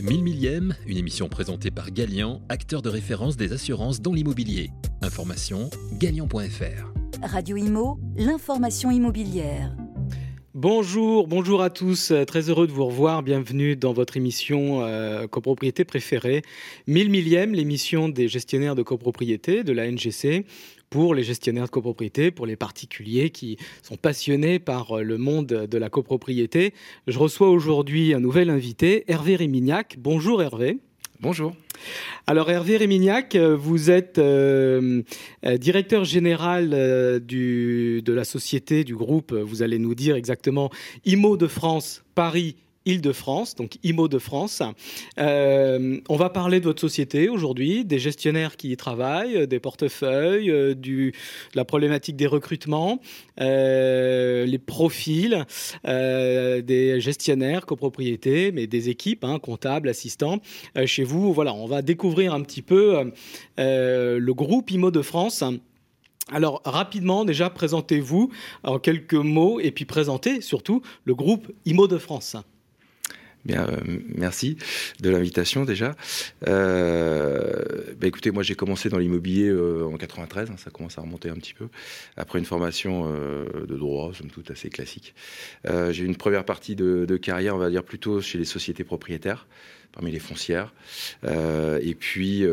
1000 millième, une émission présentée par Galian, acteur de référence des assurances dans l'immobilier. Information galian.fr. Radio Imo, l'information immobilière. Bonjour, bonjour à tous. Euh, Très heureux de vous revoir. Bienvenue dans votre émission euh, copropriété préférée. 1000 millième, l'émission des gestionnaires de copropriété de la NGC pour les gestionnaires de copropriété, pour les particuliers qui sont passionnés par euh, le monde de la copropriété. Je reçois aujourd'hui un nouvel invité, Hervé Rémignac. Bonjour Hervé. Bonjour. Alors Hervé Rémignac, euh, vous êtes euh, euh, directeur général euh, du, de la société, du groupe, vous allez nous dire exactement, IMO de France, Paris, Île-de-France, donc IMO de France. Euh, on va parler de votre société aujourd'hui, des gestionnaires qui y travaillent, des portefeuilles, euh, de la problématique des recrutements, euh, les profils des gestionnaires, copropriétés, mais des équipes, hein, comptables, assistants. Chez vous, voilà, on va découvrir un petit peu le groupe IMO de France. Alors rapidement, déjà, présentez-vous en quelques mots et puis présentez surtout le groupe IMO de France. Euh, merci de l'invitation déjà. Euh, bah, écoutez, moi j'ai commencé dans l'immobilier euh, en 93, hein, ça commence à remonter un petit peu, après une formation de droit, somme toute assez classique. J'ai eu une première partie de, carrière, on va dire plutôt chez les sociétés propriétaires, parmi les foncières. Euh, et puis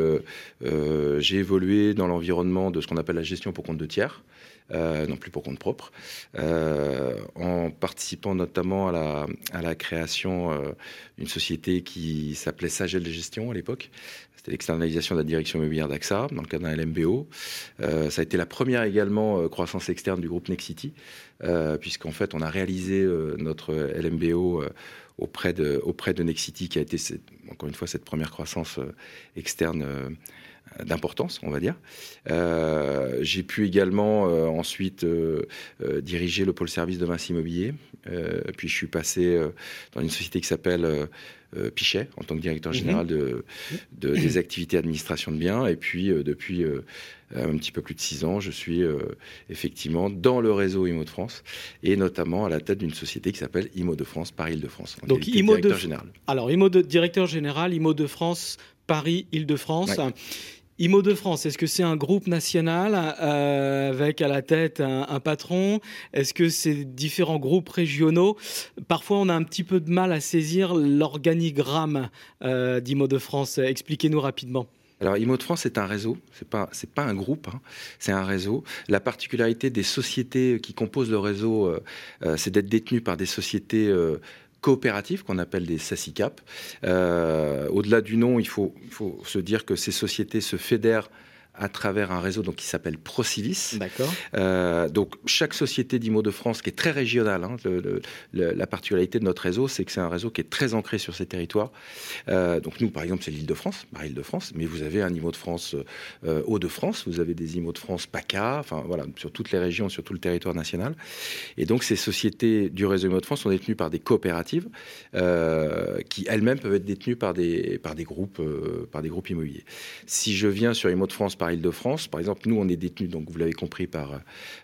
j'ai évolué dans l'environnement de ce qu'on appelle la gestion pour compte de tiers. Euh, non plus pour compte propre, euh, en participant notamment à la, création euh, d'une société qui s'appelait Sagel gestion à l'époque. C'était l'externalisation de la direction immobilière d'AXA dans le cadre d'un LMBO. Euh, ça a été la première également euh, croissance externe du groupe Nexity, euh, puisqu'en fait on a réalisé notre LMBO auprès de, auprès de Nexity, qui a été encore une fois cette première croissance externe d'importance, on va dire. Euh, j'ai pu également euh, ensuite euh, diriger le pôle service de Vinci Immobilier. Puis je suis passé dans une société qui s'appelle Pichet en tant que directeur Mhm. général de, de, des activités administration de biens. Et puis depuis un petit peu plus de six ans, je suis effectivement dans le réseau IMO de France et notamment à la tête d'une société qui s'appelle IMO de France, Paris-Île-de-France. Donc, IMO de général. Alors, IMO de, directeur général, IMO de France, Paris, Île-de-France. Ouais. IMO de France, est-ce que c'est un groupe national euh, avec à la tête un, patron? Est-ce que c'est différents groupes régionaux? Parfois, on a un petit peu de mal à saisir l'organigramme euh, d'IMO de France. Expliquez-nous rapidement. Alors, IMO de France, c'est un réseau, c'est pas, pas un groupe, hein, c'est un réseau. La particularité des sociétés qui composent le réseau, euh, c'est d'être détenues par des sociétés coopératives qu'on appelle des SACICAP. Euh, au-delà du nom, il faut, il faut se dire que ces sociétés se fédèrent à travers un réseau donc, qui s'appelle Procivis. D'accord. Euh, donc chaque société d'IMO de France qui est très régionale, hein, le, le, le, la particularité de notre réseau, c'est que c'est un réseau qui est très ancré sur ces territoires. Euh, donc nous, par exemple, c'est l'Île-de-France, par Île-de-France, mais vous avez un IMO de France euh, Hauts-de-France, vous avez des IMO de France PACA, enfin voilà, sur toutes les régions, sur tout le territoire national. Et donc ces sociétés du réseau IMO de France sont détenues par des coopératives qui elles-mêmes peuvent être détenues par des, par des, groupes, par des groupes immobiliers. Si je viens sur IMO de France par Île-de-France, par exemple, nous on est détenus, donc vous l'avez compris, par,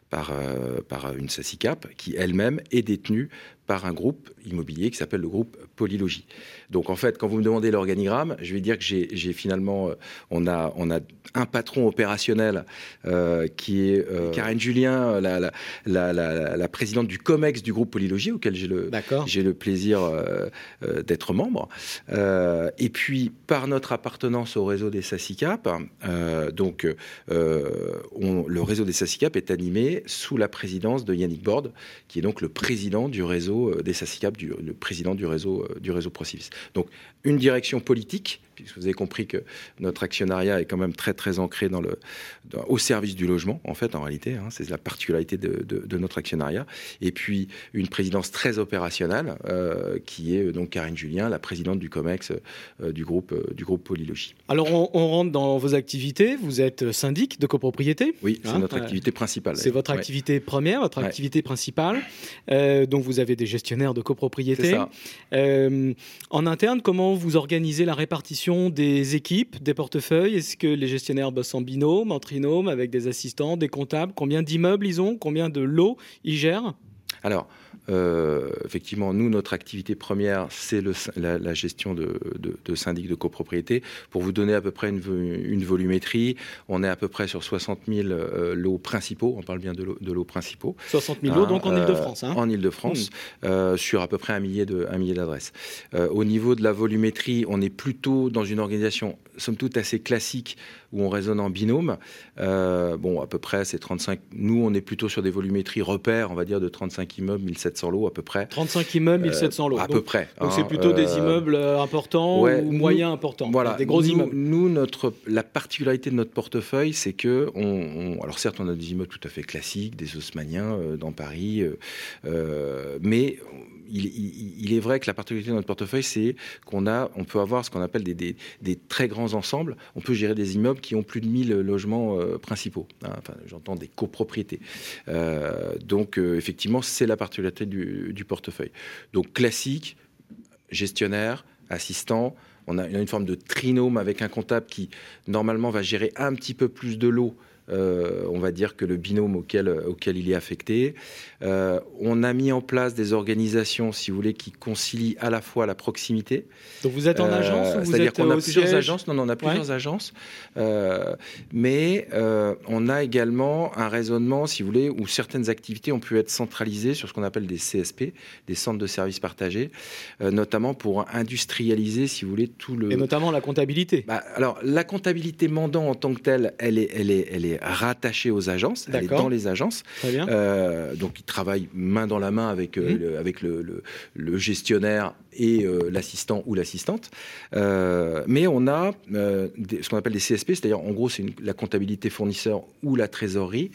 par, euh, par une SACICAP qui elle-même est détenue par un groupe immobilier qui s'appelle le groupe Polylogie. Donc en fait, quand vous me demandez l'organigramme, je vais dire que j'ai finalement, euh, on a, on a un patron opérationnel euh, qui est euh, Karen Julien, la, la, la, la, présidente du COMEX du groupe Polylogie, auquel j'ai le, le plaisir euh, euh, d'être membre. Euh, et puis, par notre appartenance au réseau des SACICAP, euh, donc euh, on, le réseau des SACICAP est animé sous la présidence de Yannick Borde, qui est donc le président du réseau euh, des SACICAP, du, président du réseau, euh, du. Donc, une direction politique, puisque vous avez compris que notre actionnariat est quand même très très ancré dans le, dans, au service du logement, en fait, en réalité, hein, c'est la particularité de, de, de, notre actionnariat. Et puis une présidence très opérationnelle, euh, qui est donc Karine Julien, la présidente du COMEX euh, du groupe euh, du groupe Polylogie. Alors on, on, rentre dans vos activités. Vous êtes syndic de copropriété. Oui, c'est hein, notre activité principale. C'est votre activité ouais. première, votre activité principale. Euh, donc vous avez des gestionnaires de copropriété. Euh, en interne, comment vous organisez la répartition des équipes, des portefeuilles? Est-ce que les gestionnaires bossent en binôme, en trinôme, avec des assistants, des comptables? Combien d'immeubles ils ont? Combien de lots ils gèrent? Alors, euh, effectivement, nous, notre activité première, c'est la, la, gestion de, de, de syndics de copropriété. Pour vous donner à peu près une, une volumétrie, on est à peu près sur 60 000 euh, lots principaux. On parle bien de lots, principaux. 60 000 lots, donc en Ile-de-France. Hein. En Ile-de-France, mmh. euh, sur à peu près un millier d'adresses. au niveau de la volumétrie, on est plutôt dans une organisation, somme toute, assez classique où on raisonne en binôme. bon, à peu près, c'est 35. Nous, on est plutôt sur des volumétries repères, on va dire, de 35 immeubles, 1700 lots à peu près. 35 immeubles, 1700 lots. À peu près. Donc c'est hein, plutôt des immeubles importants ou moyens importants. Voilà, des gros immeubles. Nous, notre, la particularité de notre portefeuille, c'est que, on, alors certes, on a des immeubles tout à fait classiques, des haussmanniens dans Paris, euh, mais il, est vrai que la particularité de notre portefeuille, c'est qu'on a, on peut avoir ce qu'on appelle des, très grands ensembles. On peut gérer des immeubles qui ont plus de 1000 logements euh, principaux. Hein. enfin, j'entends des copropriétés. Euh, donc, euh, effectivement, c'est la particularité du, portefeuille. Donc, classique, gestionnaire, assistant. On a une forme de trinôme avec un comptable qui, normalement, va gérer un petit peu plus de lots euh, on va dire que le binôme auquel, auquel il est affecté. Euh, on a mis en place des organisations, si vous voulez, qui concilient à la fois la proximité. Donc vous êtes en agence euh, C'est-à-dire qu'on a plusieurs agences. Non, non, on a plusieurs agences. mais on a également un raisonnement, si vous voulez, où certaines activités ont pu être centralisées sur ce qu'on appelle des CSP, des centres de services partagés, notamment pour industrialiser, si vous voulez, tout le... Et notamment la comptabilité. Bah, alors, la comptabilité mandant en tant que telle, elle est, elle est, elle est rattachée aux agences, elle est dans les agences. Euh, donc ils travaillent main dans la main avec, euh, mhm. le, avec le, le, gestionnaire et euh, l'assistant ou l'assistante. mais on a ce qu'on appelle des CSP, c'est-à-dire en gros c'est la comptabilité fournisseur ou la trésorerie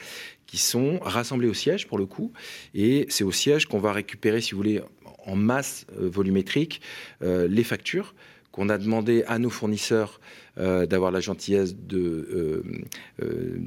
qui sont rassemblés au siège pour le coup. Et c'est au siège qu'on va récupérer, si vous voulez, en masse volumétrique, les factures qu'on a demandé à nos fournisseurs euh, d'avoir la gentillesse de, euh, euh,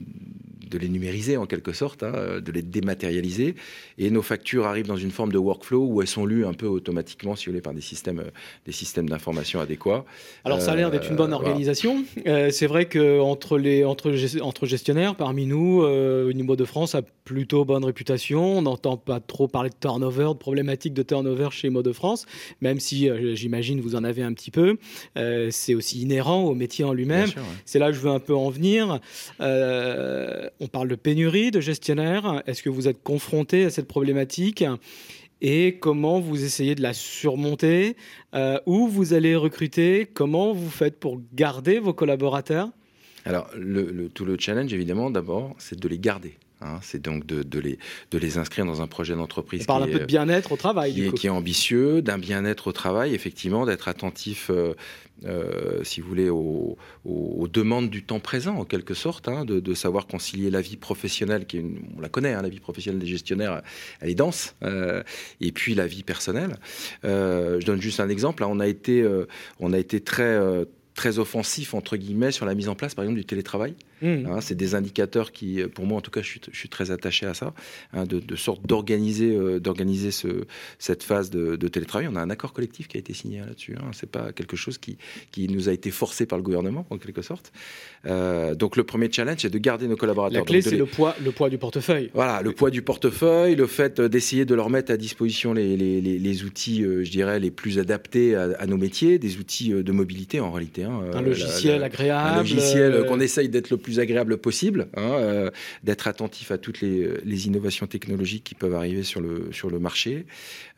de les numériser en quelque sorte, hein, de les dématérialiser. Et nos factures arrivent dans une forme de workflow où elles sont lues un peu automatiquement, si vous voulez, par des systèmes, des systèmes d'information adéquats. Alors ça a l'air d'être une bonne organisation. c'est vrai qu'entre les entre, entre gestionnaires, parmi nous, niveau de France a plutôt bonne réputation. On n'entend pas trop parler de turnover, de problématiques de turnover chez Mode de France, même si j'imagine vous en avez un petit peu. C'est aussi inhérent au métier en lui-même. C'est là que je veux un peu en venir. Euh, on parle de pénurie de gestionnaires. Est-ce que vous êtes confronté à cette problématique et comment vous essayez de la surmonter euh, Où vous allez recruter Comment vous faites pour garder vos collaborateurs? Alors, le, tout le challenge, évidemment, d'abord, c'est de les garder. Hein, c'est donc de, les, de les inscrire dans un projet d'entreprise. On parle un peu de bien-être au travail. Qui, du est, qui est ambitieux, d'un bien-être au travail, effectivement, d'être attentif, euh, euh, si vous voulez, aux, demandes du temps présent, en quelque sorte, hein, de, savoir concilier la vie professionnelle, qui on la connaît, hein, la vie professionnelle des gestionnaires, elle est dense, euh, et puis la vie personnelle. je donne juste un exemple. on a été, on a été très très offensif entre guillemets sur la mise en place par exemple du télétravail Mmh. Hein, c'est des indicateurs qui, pour moi en tout cas, je suis, je suis très attaché à ça, hein, de, de, sorte d'organiser, euh, d'organiser ce, cette phase de, de, télétravail. On a un accord collectif qui a été signé là-dessus. Hein. C'est pas quelque chose qui, qui nous a été forcé par le gouvernement en quelque sorte. Euh, donc le premier challenge, c'est de garder nos collaborateurs. La clé, c'est le poids, le poids du portefeuille. Voilà, le poids du portefeuille, le fait d'essayer de leur mettre à disposition les, les, les, les outils, euh, je dirais, les plus adaptés à, à, nos métiers, des outils euh, de mobilité en réalité. Hein, un logiciel agréable. Un logiciel qu'on essaye d'être le plus plus agréable possible, hein, euh, d'être attentif à toutes les, les, innovations technologiques qui peuvent arriver sur le, sur le marché.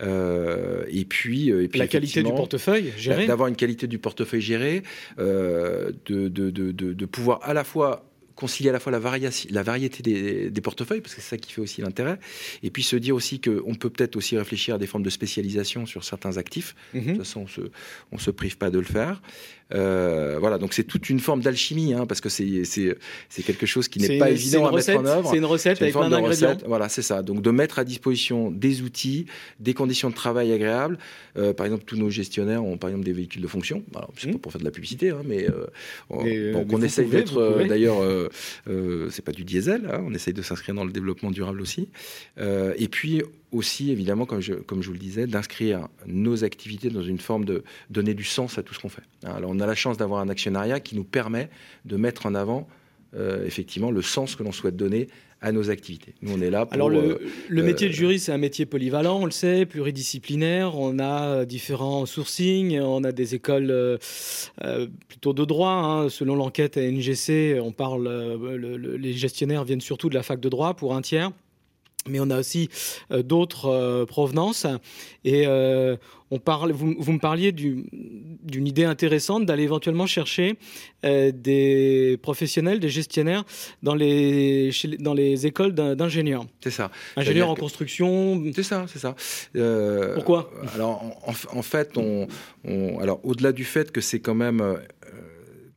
Euh, et puis, et puis la qualité du portefeuille géré. D'avoir une qualité du portefeuille géré, euh, de, de, de, de pouvoir à la fois concilier à la fois la, la variété des, portefeuilles, parce que c'est ça qui fait aussi l'intérêt, et puis se dire aussi qu'on peut peut-être aussi réfléchir à des formes de spécialisation sur certains actifs. Mhm. De toute façon, on se, on se prive pas de le faire. Euh, voilà, donc c'est toute une forme d'alchimie, hein, parce que c'est, quelque chose qui n'est pas évident à mettre en œuvre. C'est une recette avec plein d'ingrédients. Voilà, c'est ça. Donc de mettre à disposition des outils, des conditions de travail agréables. Euh, par exemple, tous nos gestionnaires ont par exemple des véhicules de fonction. Alors, c'est mmh. pas pour faire de la publicité, hein, mais, euh, on, donc on essaye d'être d'ailleurs euh, c'est pas du diesel, hein, on essaye de s'inscrire dans le développement durable aussi. Euh, et puis aussi, évidemment, comme je, comme je vous le disais, d'inscrire nos activités dans une forme de donner du sens à tout ce qu'on fait. Alors on a la chance d'avoir un actionnariat qui nous permet de mettre en avant effectivement le sens que l'on souhaite donner à nos activités. Nous, on est là pour. Alors, le, le métier de juriste, c'est un métier polyvalent, on le sait, pluridisciplinaire. On a différents sourcings, on a des écoles plutôt de droit. Hein. Selon l'enquête à NGC, on parle, les gestionnaires viennent surtout de la fac de droit pour un tiers mais on a aussi euh, d'autres euh, provenances. Et euh, on parle, vous, me parliez d'une idée intéressante d'aller éventuellement chercher des professionnels, des gestionnaires dans les, dans les écoles d'ingénieurs. C'est ça. Ingénieurs en construction. C'est ça, c'est ça. Pourquoi? Alors, en, fait, on, alors au-delà du fait que c'est quand même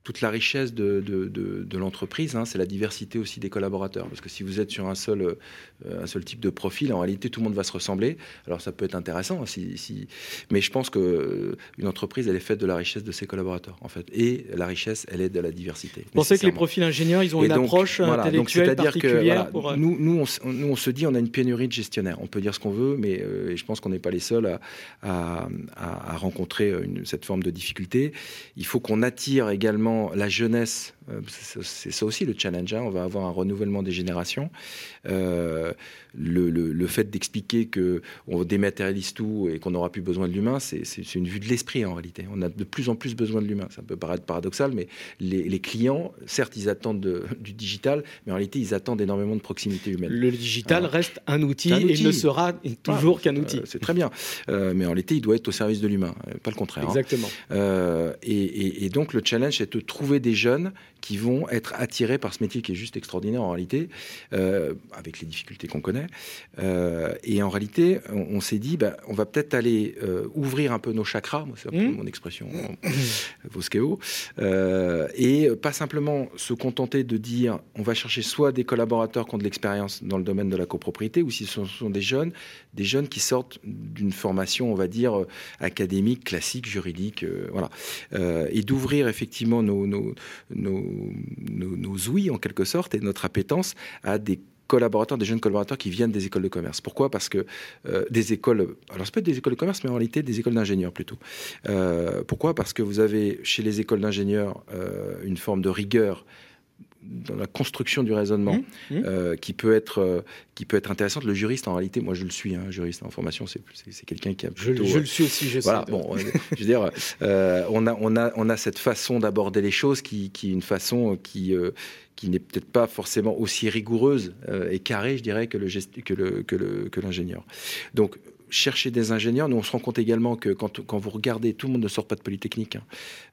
toute la richesse de, de, de, l'entreprise, hein, c'est la diversité aussi des collaborateurs. Parce que si vous êtes sur un seul, euh, un seul type de profil, en réalité, tout le monde va se ressembler. Alors ça peut être intéressant, hein, si, si... mais je pense qu'une euh, entreprise, elle est faite de la richesse de ses collaborateurs, en fait. Et la richesse, elle est de la diversité. Vous pensez que les profils ingénieurs, ils ont une approche intellectuelle particulière que, euh, nous, nous on, nous, on, se dit, on a une pénurie de gestionnaires. On peut dire ce qu'on veut, mais je pense qu'on n'est pas les seuls à, à, à rencontrer une, cette forme de difficulté. Il faut qu'on attire également la jeunesse, euh, c'est ça aussi le challenge, hein. on va avoir un renouvellement des générations. Euh, le, fait d'expliquer qu'on dématérialise tout et qu'on n'aura plus besoin de l'humain, c'est une vue de l'esprit en réalité. On a de plus en plus besoin de l'humain. Ça peut paraître paradoxal, mais les, clients, certes, ils attendent du digital, mais en réalité, ils attendent énormément de proximité humaine. Le digital reste un outil, et ne sera toujours qu'un outil. Euh, c'est très bien. mais en réalité, il doit être au service de l'humain, pas le contraire. Hein. Exactement. et, et, donc, le challenge, c'est de trouver des jeunes qui vont être attirés par ce métier qui est juste extraordinaire en réalité, euh, avec les difficultés qu'on connaît. Euh, et en réalité, on, s'est dit, bah, on va peut-être aller euh, ouvrir un peu nos chakras, c'est mmh. mon expression Voskeo, et pas simplement se contenter de dire, on va chercher soit des collaborateurs qui ont de l'expérience dans le domaine de la copropriété, ou si ce sont des jeunes, des jeunes qui sortent d'une formation, on va dire, académique, classique, juridique, voilà, et d'ouvrir effectivement nos, nos, nos nos, ouïes en quelque sorte et notre appétence à des collaborateurs, des jeunes collaborateurs qui viennent des écoles de commerce. Pourquoi? Parce que euh, des écoles, alors ça peut être des écoles de commerce, mais en réalité des écoles d'ingénieurs plutôt. Euh, pourquoi? Parce que vous avez chez les écoles d'ingénieurs euh, une forme de rigueur dans la construction du raisonnement mmh, mmh. qui peut être qui peut être intéressante. Le juriste, en réalité, moi je le suis, un hein, juriste en formation, c'est quelqu'un qui a plutôt. Je, le suis aussi, je voilà, Bon, je veux dire, on a on a on a cette façon d'aborder les choses qui qui est une façon qui qui n'est peut-être pas forcément aussi rigoureuse euh, et carrée, je dirais, que l'ingénieur. Que le, que le, Donc, chercher des ingénieurs. Nous, on se rend compte également que quand, quand vous regardez, tout le monde ne sort pas de Polytechnique. Hein.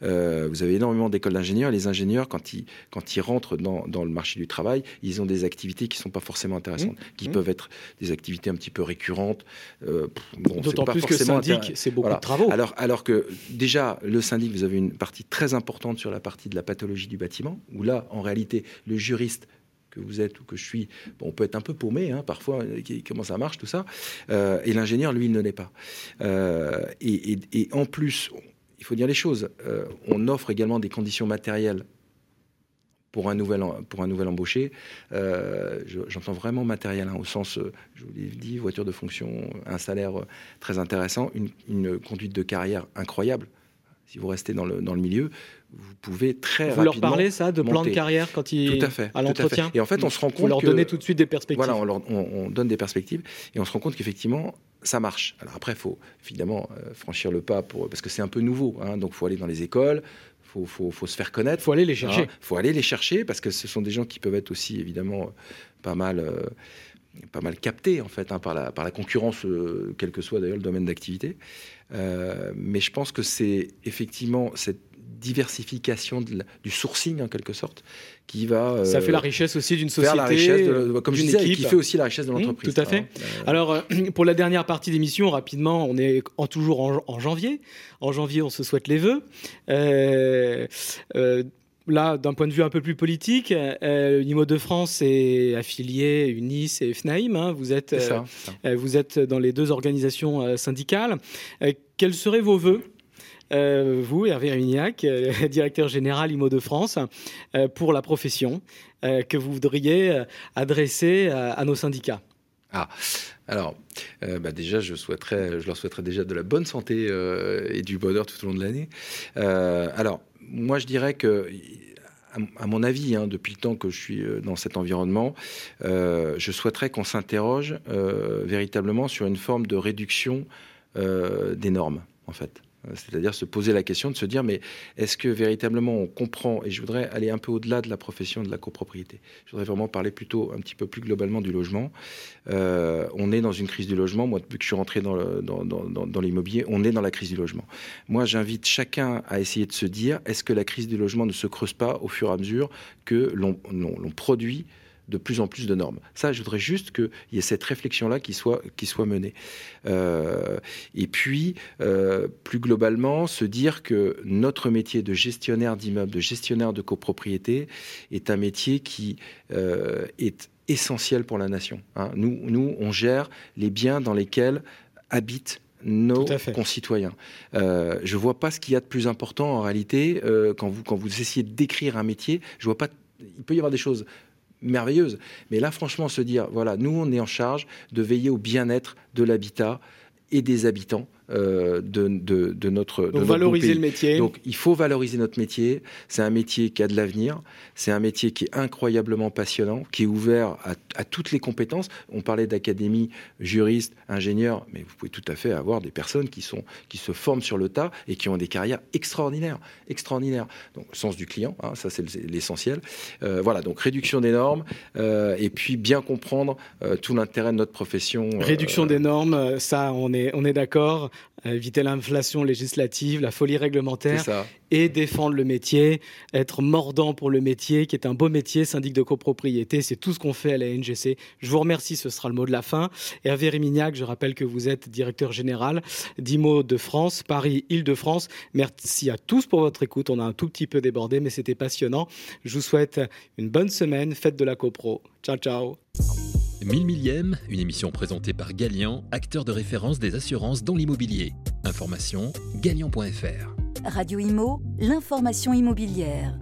Euh, vous avez énormément d'écoles d'ingénieurs. Les ingénieurs, quand ils, quand ils rentrent dans, dans, le marché du travail, ils ont des activités qui ne sont pas forcément intéressantes, mmh. qui mmh. peuvent être des activités un petit peu récurrentes. Euh, D'autant plus que syndic, c'est beaucoup de travaux. Alors, alors que déjà, le syndic, vous avez une partie très importante sur la partie de la pathologie du bâtiment, où là, en réalité, le juriste que vous êtes ou que je suis, on peut être un peu paumé hein, parfois, euh, comment ça marche tout ça. Euh, et l'ingénieur, lui, il ne l'est pas. Euh, et, en plus, il faut dire les choses, on offre également des conditions matérielles pour un nouvel, pour un nouvel embauché. J'entends vraiment matériel, hein, au sens, je vous l'ai dit, voiture de fonction, un salaire très intéressant, une conduite de carrière incroyable si vous restez dans le, dans le milieu, vous pouvez très vous rapidement. Vous leur parlez ça de plan de carrière quand ils tout à fait à l'entretien. Et en fait, on se rend compte vous leur donnez tout de suite des perspectives. Voilà, on, donne des perspectives et on se rend compte qu'effectivement ça marche. Alors après, il faut évidemment euh, franchir le pas pour parce que c'est un peu nouveau. Hein, donc, il faut aller dans les écoles. Faut, faut, faut, se faire connaître. Il faut aller les chercher. Il faut aller les chercher parce que ce sont des gens qui peuvent être aussi évidemment pas mal, euh, pas mal captés en fait hein, par, la, par la concurrence, euh, quel que soit d'ailleurs le domaine d'activité. Euh, mais je pense que c'est effectivement cette diversification du sourcing en quelque sorte qui va euh, ça fait la richesse aussi d'une société la richesse comme je disais qui fait aussi la richesse de mmh, l'entreprise tout à fait hein. alors pour la dernière partie d'émission rapidement on est en, toujours en, janvier en janvier on se souhaite les vœux là, d'un point de vue un peu plus politique, euh, l'IMO de France est affilié UNIS et FNAIM. Hein. vous, êtes, euh, euh, vous êtes dans les deux organisations euh, syndicales. quels seraient vos voeux vous, Hervé Rignac, directeur général IMO de France, pour la profession que vous voudriez adresser à, nos syndicats? Ah, alors, bah déjà, je, souhaiterais, je leur souhaiterais déjà de la bonne santé et du bonheur tout au long de l'année. alors, moi, je dirais que à, mon avis, hein, depuis le temps que je suis dans cet environnement, je souhaiterais qu'on s'interroge véritablement sur une forme de réduction des normes, en fait. Euh, c'est-à-dire se poser la question de se dire, mais est-ce que véritablement on comprend, et je voudrais aller un peu au-delà de la profession de la copropriété, je voudrais vraiment parler plutôt un petit peu plus globalement du logement. Euh, on est dans une crise du logement, moi depuis que je suis rentré dans, dans, l'immobilier, on est dans la crise du logement. Moi j'invite chacun à essayer de se dire, est-ce que la crise du logement ne se creuse pas au fur et à mesure que l'on produit de plus en plus de normes. Ça, je voudrais juste qu'il y ait cette réflexion-là qui soit, qui soit menée. Euh, et puis, euh, plus globalement, se dire que notre métier de gestionnaire d'immeubles, de gestionnaire de copropriété, est un métier qui euh, est essentiel pour la nation. Hein. Nous, nous, on gère les biens dans lesquels habitent nos concitoyens. je ne vois pas ce qu'il y a de plus important en réalité quand, vous, quand vous essayez de décrire un métier. Je vois pas. Il peut y avoir des choses merveilleuse. Mais là, franchement, se dire, voilà, nous, on est en charge de veiller au bien-être de l'habitat et des habitants euh, de, de, notre. Donc valoriser le métier. Donc il faut valoriser notre métier. C'est un métier qui a de l'avenir. C'est un métier qui est incroyablement passionnant, qui est ouvert à, toutes les compétences. On parlait d'académie, juriste, ingénieur, mais vous pouvez tout à fait avoir des personnes qui, sont, qui se forment sur le tas et qui ont des carrières extraordinaires. extraordinaires. Donc sens du client, hein, ça c'est l'essentiel. Euh, voilà, donc réduction des normes euh, et puis bien comprendre tout l'intérêt de notre profession. Réduction des normes, ça on est, on est d'accord éviter l'inflation législative, la folie réglementaire et défendre le métier, être mordant pour le métier, qui est un beau métier, syndic de copropriété. C'est tout ce qu'on fait à la NGC. Je vous remercie, ce sera le mot de la fin. Et à Vérimignac, je rappelle que vous êtes directeur général d'IMO de France, Paris-Île-de-France. Merci à tous pour votre écoute. On a un tout petit peu débordé, mais c'était passionnant. Je vous souhaite une bonne semaine. Fête de la copro. Ciao, ciao. Mille millième, une émission présentée par Galian, acteur de référence des assurances dans l'immobilier. Information galian.fr. Radio Imo, l'information immobilière.